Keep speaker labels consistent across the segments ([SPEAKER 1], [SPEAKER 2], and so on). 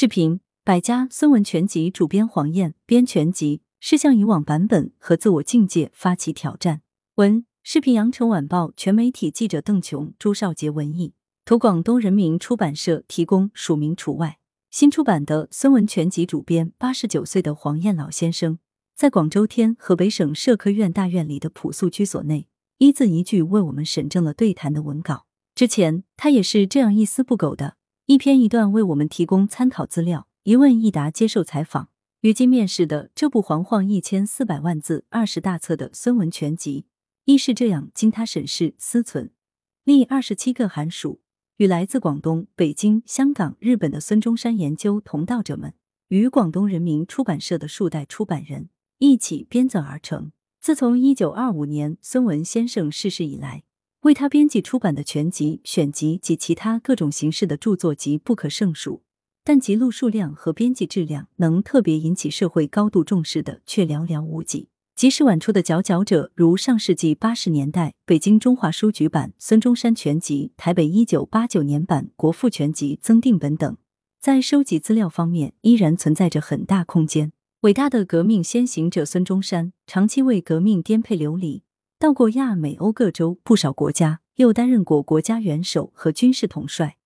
[SPEAKER 1] 视频百家孙文全集主编黄燕编全集是向以往版本和自我境界发起挑战。文视频羊城晚报全媒体记者邓琼、朱少杰文艺图广东人民出版社提供，署名除外。新出版的孙文全集主编八十九岁的黄燕老先生，在广州天河北省社科院大院里的朴素居所内，一字一句为我们审正了对谈的文稿。之前他也是这样一丝不苟的。一篇一段为我们提供参考资料，一问一答接受采访。于今面世的这部煌煌一千四百万字、二十大册的孙文全集，亦是这样经他审视、思忖，历二十七个寒暑，与来自广东、北京、香港、日本的孙中山研究同道者们，与广东人民出版社的数代出版人一起编纂而成。自从一九二五年孙文先生逝世以来。为他编辑出版的全集、选集及其他各种形式的著作集不可胜数，但辑录数量和编辑质量能特别引起社会高度重视的却寥寥无几。即使晚出的佼佼者，如上世纪八十年代北京中华书局版《孙中山全集》、台北一九八九年版《国父全集》增订本等，在收集资料方面依然存在着很大空间。伟大的革命先行者孙中山，长期为革命颠沛流离。到过亚美欧各州不少国家，又担任过国家元首和军事统帅，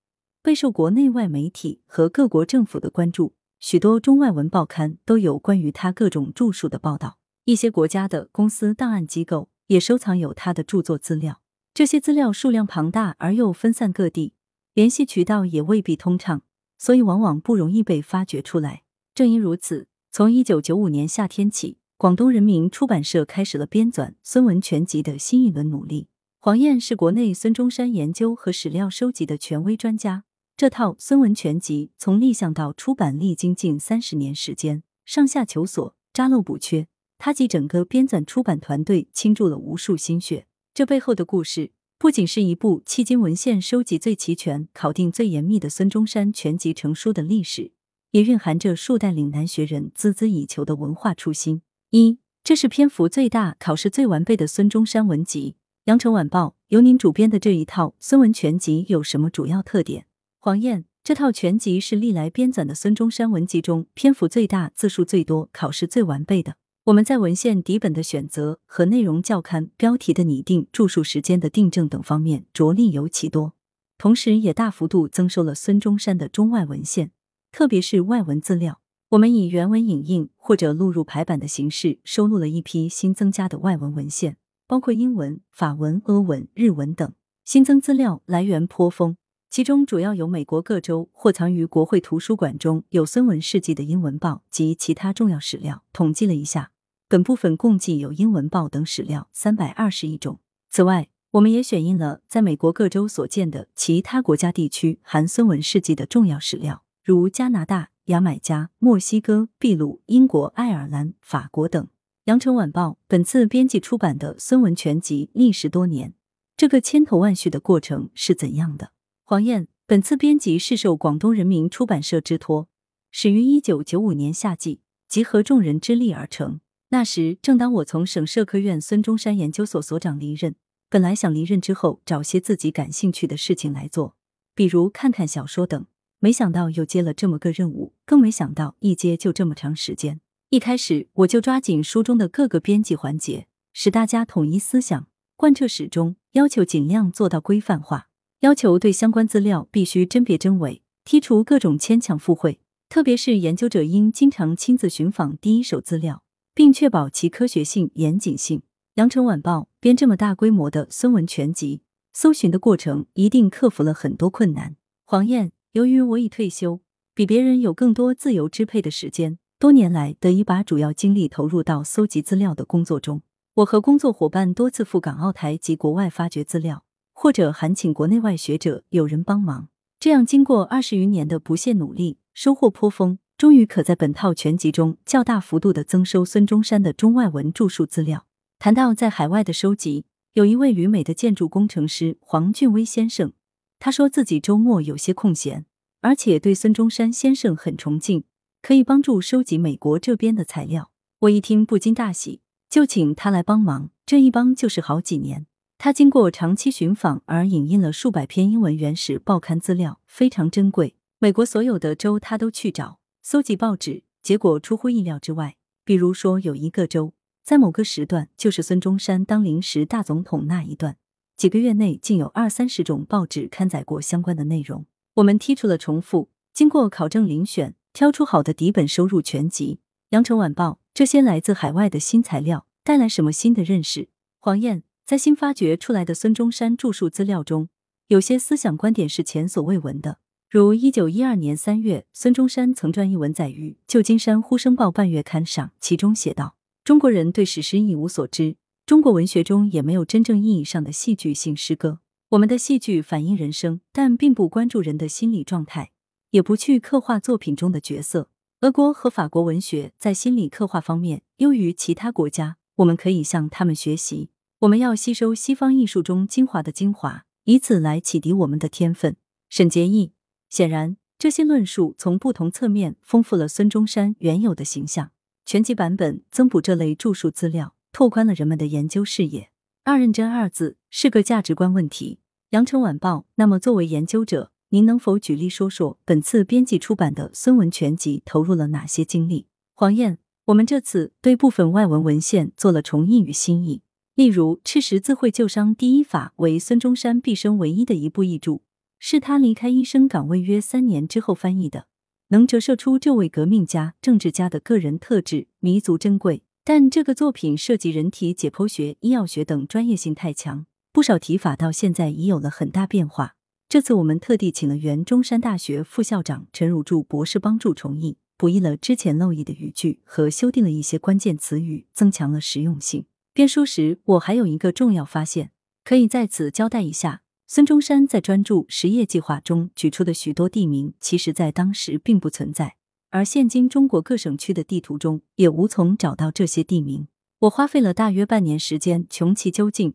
[SPEAKER 1] 备受国内外媒体和各国政府的关注。许多中外文报刊都有关于他各种著述的报道，一些国家的公司档案机构也收藏有他的著作资料。这些资料数量庞大而又分散各地，联系渠道也未必通畅，所以往往不容易被发掘出来。正因如此，从一九九五年夏天起。广东人民出版社开始了编纂孙文全集的新一轮努力。黄燕是国内孙中山研究和史料收集的权威专家。这套孙文全集从立项到出版历经近三十年时间，上下求索，扎漏补缺，他及整个编纂出版团队倾注了无数心血。这背后的故事，不仅是一部迄今文献收集最齐全、考定最严密的孙中山全集成书的历史，也蕴含着数代岭南学人孜孜以求的文化初心。一，这是篇幅最大、考试最完备的孙中山文集。羊城晚报由您主编的这一套孙文全集有什么主要特点？黄燕，这套全集是历来编纂的孙中山文集中篇幅最大、字数最多、考试最完备的。我们在文献底本的选择和内容校勘、标题的拟定、著述时间的订正等方面着力尤其多，同时也大幅度增收了孙中山的中外文献，特别是外文资料。我们以原文影印或者录入排版的形式收录了一批新增加的外文文献，包括英文、法文、俄文、日文等。新增资料来源颇丰，其中主要有美国各州或藏于国会图书馆中有孙文事迹的英文报及其他重要史料。统计了一下，本部分共计有英文报等史料三百二十亿种。此外，我们也选印了在美国各州所见的其他国家地区含孙文事迹的重要史料，如加拿大。牙买加、墨西哥、秘鲁、英国、爱尔兰、法国等。羊城晚报本次编辑出版的孙文全集历时多年，这个千头万绪的过程是怎样的？黄燕，本次编辑是受广东人民出版社之托，始于一九九五年夏季，集合众人之力而成。那时正当我从省社科院孙中山研究所所长离任，本来想离任之后找些自己感兴趣的事情来做，比如看看小说等。没想到又接了这么个任务，更没想到一接就这么长时间。一开始我就抓紧书中的各个编辑环节，使大家统一思想，贯彻始终，要求尽量做到规范化，要求对相关资料必须甄别真伪，剔除各种牵强附会。特别是研究者应经常亲自寻访第一手资料，并确保其科学性、严谨性。羊城晚报编这么大规模的孙文全集，搜寻的过程一定克服了很多困难。黄燕。由于我已退休，比别人有更多自由支配的时间，多年来得以把主要精力投入到搜集资料的工作中。我和工作伙伴多次赴港澳台及国外发掘资料，或者函请国内外学者友人帮忙。这样经过二十余年的不懈努力，收获颇丰，终于可在本套全集中较大幅度的增收孙中山的中外文著述资料。谈到在海外的收集，有一位旅美的建筑工程师黄俊威先生。他说自己周末有些空闲，而且对孙中山先生很崇敬，可以帮助收集美国这边的材料。我一听不禁大喜，就请他来帮忙。这一帮就是好几年。他经过长期寻访而引印了数百篇英文原始报刊资料，非常珍贵。美国所有的州他都去找，搜集报纸，结果出乎意料之外。比如说，有一个州在某个时段，就是孙中山当临时大总统那一段，几个月内竟有二三十种报纸刊载过相关的内容。我们剔除了重复，经过考证遴选，挑出好的底本收入全集。羊城晚报这些来自海外的新材料带来什么新的认识？黄燕在新发掘出来的孙中山著述资料中，有些思想观点是前所未闻的。如一九一二年三月，孙中山曾撰一文载于《旧金山呼声报》半月刊上，其中写道：“中国人对史诗一无所知，中国文学中也没有真正意义上的戏剧性诗歌。我们的戏剧反映人生，但并不关注人的心理状态，也不去刻画作品中的角色。俄国和法国文学在心理刻画方面优于其他国家，我们可以向他们学习。我们要吸收西方艺术中精华的精华，以此来启迪我们的天分。”沈杰义。显然，这些论述从不同侧面丰富了孙中山原有的形象。全集版本增补这类著述资料，拓宽了人们的研究视野。二认真二字是个价值观问题。羊城晚报，那么作为研究者，您能否举例说说本次编辑出版的孙文全集投入了哪些精力？黄燕，我们这次对部分外文文献做了重译与新译，例如《赤十字会救伤第一法》为孙中山毕生唯一的一部译著。是他离开医生岗位约三年之后翻译的，能折射出这位革命家、政治家的个人特质，弥足珍贵。但这个作品涉及人体解剖学、医药学等专业性太强，不少提法到现在已有了很大变化。这次我们特地请了原中山大学副校长陈汝柱博士帮助重译，补译了之前漏译的语句和修订了一些关键词语，增强了实用性。编书时，我还有一个重要发现，可以在此交代一下。孙中山在专注实业计划中举出的许多地名，其实在当时并不存在，而现今中国各省区的地图中也无从找到这些地名。我花费了大约半年时间穷其究竟，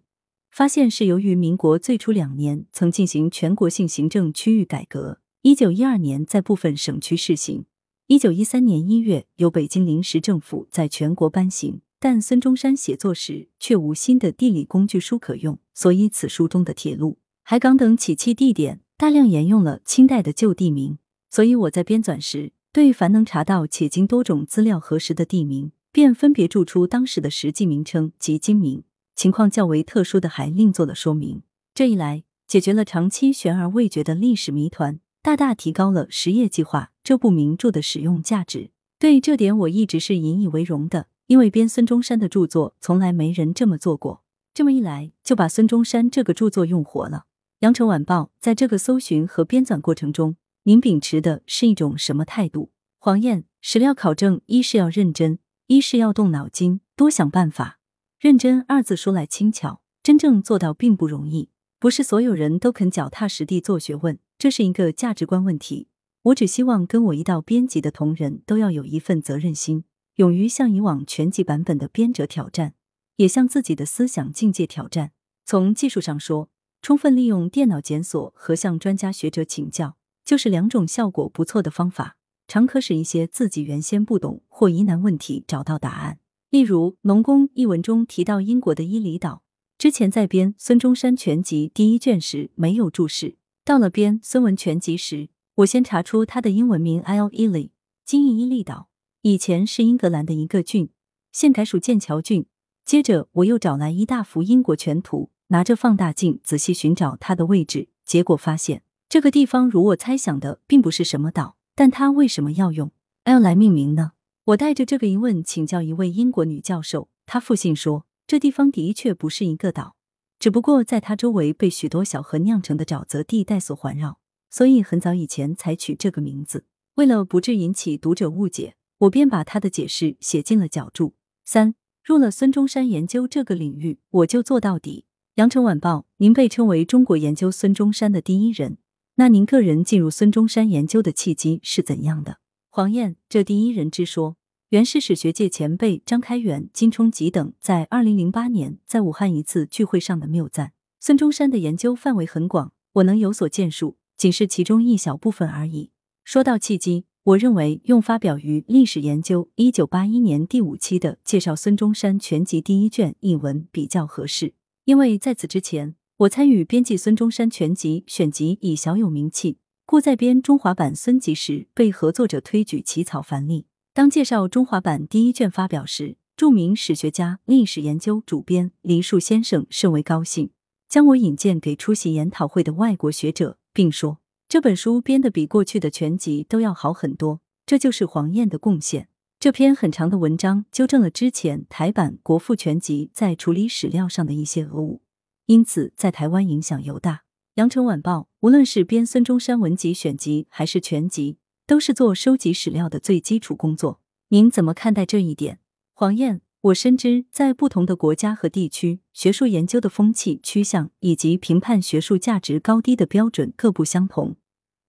[SPEAKER 1] 发现是由于民国最初两年曾进行全国性行政区域改革，一九一二年在部分省区试行，一九一三年一月由北京临时政府在全国颁行。但孙中山写作时却无新的地理工具书可用，所以此书中的铁路。海港等起讫地点大量沿用了清代的旧地名，所以我在编纂时，对凡能查到且经多种资料核实的地名，便分别注出当时的实际名称及今名。情况较为特殊的，还另做了说明。这一来，解决了长期悬而未决的历史谜团，大大提高了《实业计划》这部名著的使用价值。对这点，我一直是引以为荣的，因为编孙中山的著作，从来没人这么做过。这么一来，就把孙中山这个著作用活了。羊城晚报在这个搜寻和编纂过程中，您秉持的是一种什么态度？黄燕，史料考证，一是要认真，一是要动脑筋，多想办法。认真二字说来轻巧，真正做到并不容易。不是所有人都肯脚踏实地做学问，这是一个价值观问题。我只希望跟我一道编辑的同仁都要有一份责任心，勇于向以往全集版本的编者挑战，也向自己的思想境界挑战。从技术上说。充分利用电脑检索和向专家学者请教，就是两种效果不错的方法，常可使一些自己原先不懂或疑难问题找到答案。例如，《农工》一文中提到英国的伊犁岛，之前在编《孙中山全集》第一卷时没有注释，到了编《孙文全集》时，我先查出它的英文名 Isle Ely，今译伊利岛，以前是英格兰的一个郡，现改属剑桥郡。接着，我又找来一大幅英国全图。拿着放大镜仔细寻找它的位置，结果发现这个地方如我猜想的，并不是什么岛。但它为什么要用 L 来命名呢？我带着这个疑问请教一位英国女教授，她复信说，这地方的确不是一个岛，只不过在它周围被许多小河酿成的沼泽地带所环绕，所以很早以前才取这个名字。为了不致引起读者误解，我便把他的解释写进了脚注。三入了孙中山研究这个领域，我就做到底。羊城晚报，您被称为中国研究孙中山的第一人，那您个人进入孙中山研究的契机是怎样的？黄燕，这第一人之说，原是史学界前辈张开元、金冲吉等在二零零八年在武汉一次聚会上的谬赞。孙中山的研究范围很广，我能有所建树，仅是其中一小部分而已。说到契机，我认为用发表于《历史研究》一九八一年第五期的介绍孙中山全集第一卷一文比较合适。因为在此之前，我参与编辑《孙中山全集》选集已小有名气，故在编中华版孙集时，被合作者推举起草繁例。当介绍中华版第一卷发表时，著名史学家、历史研究主编林树先生甚为高兴，将我引荐给出席研讨会的外国学者，并说这本书编得比过去的全集都要好很多，这就是黄燕的贡献。这篇很长的文章纠正了之前台版《国父全集》在处理史料上的一些讹误，因此在台湾影响尤大。羊城晚报无论是编孙中山文集选集还是全集，都是做收集史料的最基础工作。您怎么看待这一点？黄燕，我深知在不同的国家和地区，学术研究的风气趋向以及评判学术价值高低的标准各不相同。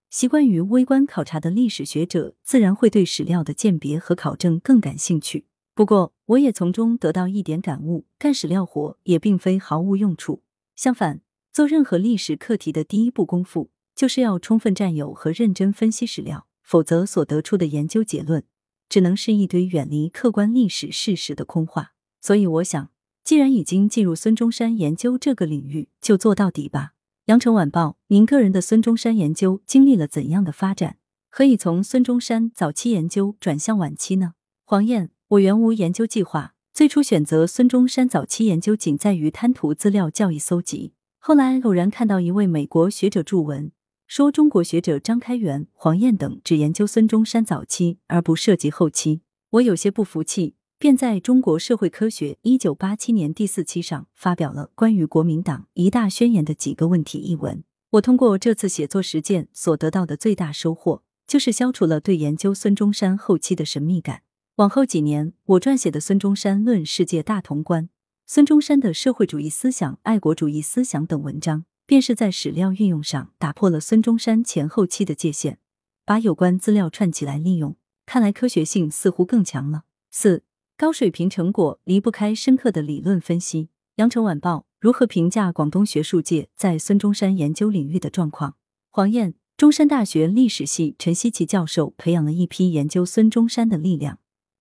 [SPEAKER 1] 习惯于微观考察的历史学者，自然会对史料的鉴别和考证更感兴趣。不过，我也从中得到一点感悟：干史料活也并非毫无用处。相反，做任何历史课题的第一步功夫，就是要充分占有和认真分析史料，否则所得出的研究结论。只能是一堆远离客观历史事实的空话。所以，我想，既然已经进入孙中山研究这个领域，就做到底吧。羊城晚报，您个人的孙中山研究经历了怎样的发展？何以从孙中山早期研究转向晚期呢？黄燕，我原无研究计划，最初选择孙中山早期研究，仅在于贪图资料教育搜集。后来偶然看到一位美国学者著文。说中国学者张开元、黄燕等只研究孙中山早期而不涉及后期，我有些不服气，便在中国社会科学一九八七年第四期上发表了关于国民党一大宣言的几个问题一文。我通过这次写作实践所得到的最大收获，就是消除了对研究孙中山后期的神秘感。往后几年，我撰写的《孙中山论世界大同观》、孙中山的社会主义思想、爱国主义思想等文章。便是在史料运用上打破了孙中山前后期的界限，把有关资料串起来利用，看来科学性似乎更强了。四高水平成果离不开深刻的理论分析。羊城晚报如何评价广东学术界在孙中山研究领域的状况？黄燕，中山大学历史系陈希奇教授培养了一批研究孙中山的力量，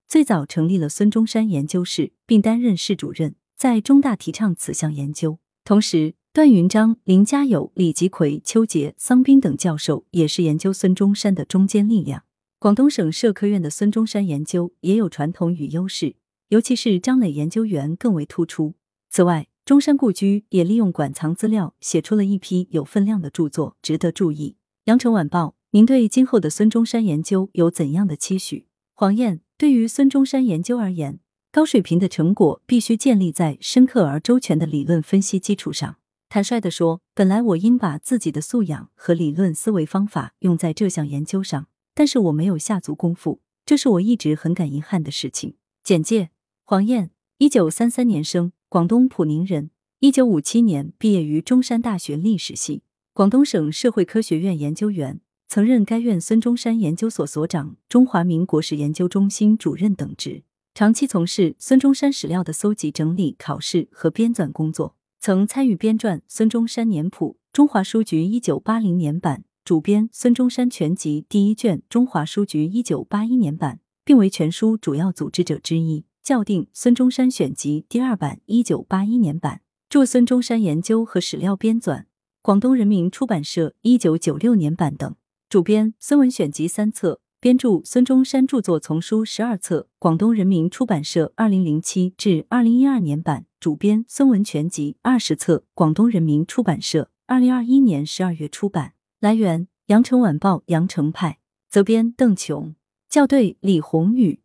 [SPEAKER 1] 最早成立了孙中山研究室，并担任室主任，在中大提倡此项研究，同时。段云章、林家友、李吉奎、邱杰、桑斌等教授也是研究孙中山的中坚力量。广东省社科院的孙中山研究也有传统与优势，尤其是张磊研究员更为突出。此外，中山故居也利用馆藏资料，写出了一批有分量的著作，值得注意。羊城晚报，您对今后的孙中山研究有怎样的期许？黄燕，对于孙中山研究而言，高水平的成果必须建立在深刻而周全的理论分析基础上。坦率地说，本来我应把自己的素养和理论思维方法用在这项研究上，但是我没有下足功夫，这是我一直很感遗憾的事情。简介：黄燕，一九三三年生，广东普宁人，一九五七年毕业于中山大学历史系，广东省社会科学院研究员，曾任该院孙中山研究所所长、中华民国史研究中心主任等职，长期从事孙中山史料的搜集、整理、考试和编纂工作。曾参与编撰《孙中山年谱》，中华书局一九八零年版，主编《孙中山全集》第一卷，中华书局一九八一年版，并为全书主要组织者之一。校订《孙中山选集》第二版，一九八一年版，著《孙中山研究和史料编纂》，广东人民出版社一九九六年版等。主编《孙文选集》三册。编著孙中山著作丛书十二册，广东人民出版社二零零七至二零一二年版主编《孙文全集》二十册，广东人民出版社二零二一年十二月出版。来源：羊城晚报羊城派，责编：邓琼，校对：李红宇。